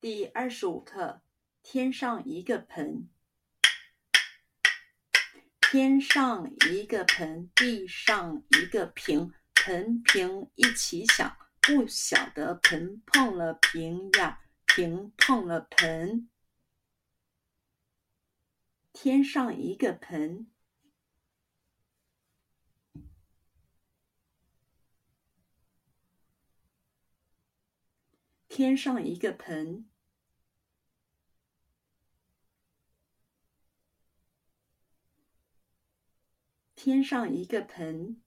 第二十五课：天上一个盆，天上一个盆，地上一个瓶，盆瓶一起响，不晓得盆碰了瓶呀，瓶碰了盆。天上一个盆，天上一个盆。天上一个盆，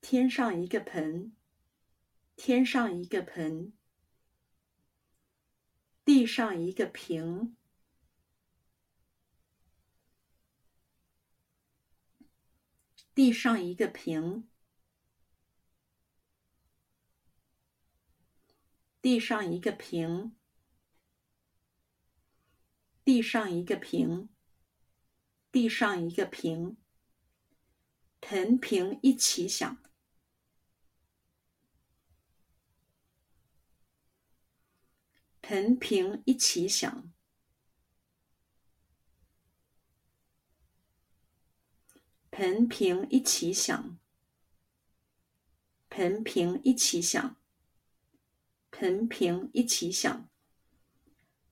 天上一个盆，天上一个盆，地上一个瓶，地上一个瓶，地上一个瓶，地上一个瓶。地上一个瓶，盆瓶一起响，盆瓶一起响，盆瓶一起响，盆瓶一起响，盆瓶一起响，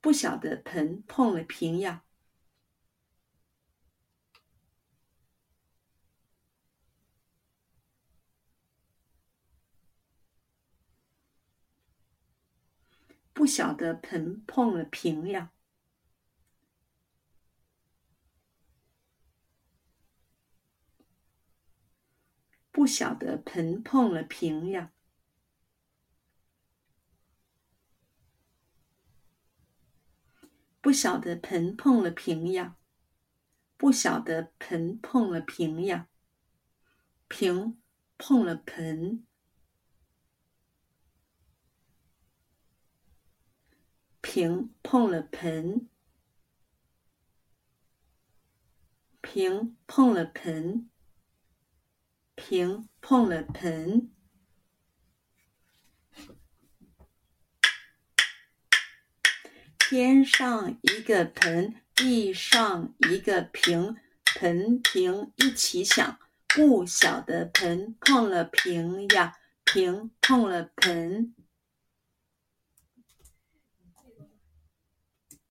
不晓得盆碰了瓶呀。不晓得盆碰了瓶呀！不晓得盆碰了瓶呀！不晓得盆碰了瓶呀！不晓得盆碰了瓶呀！瓶碰了盆。瓶碰了盆，瓶碰了盆，瓶碰了盆。天上一个盆，地上一个瓶，盆瓶一起响，不晓得盆碰了瓶呀，瓶碰了盆。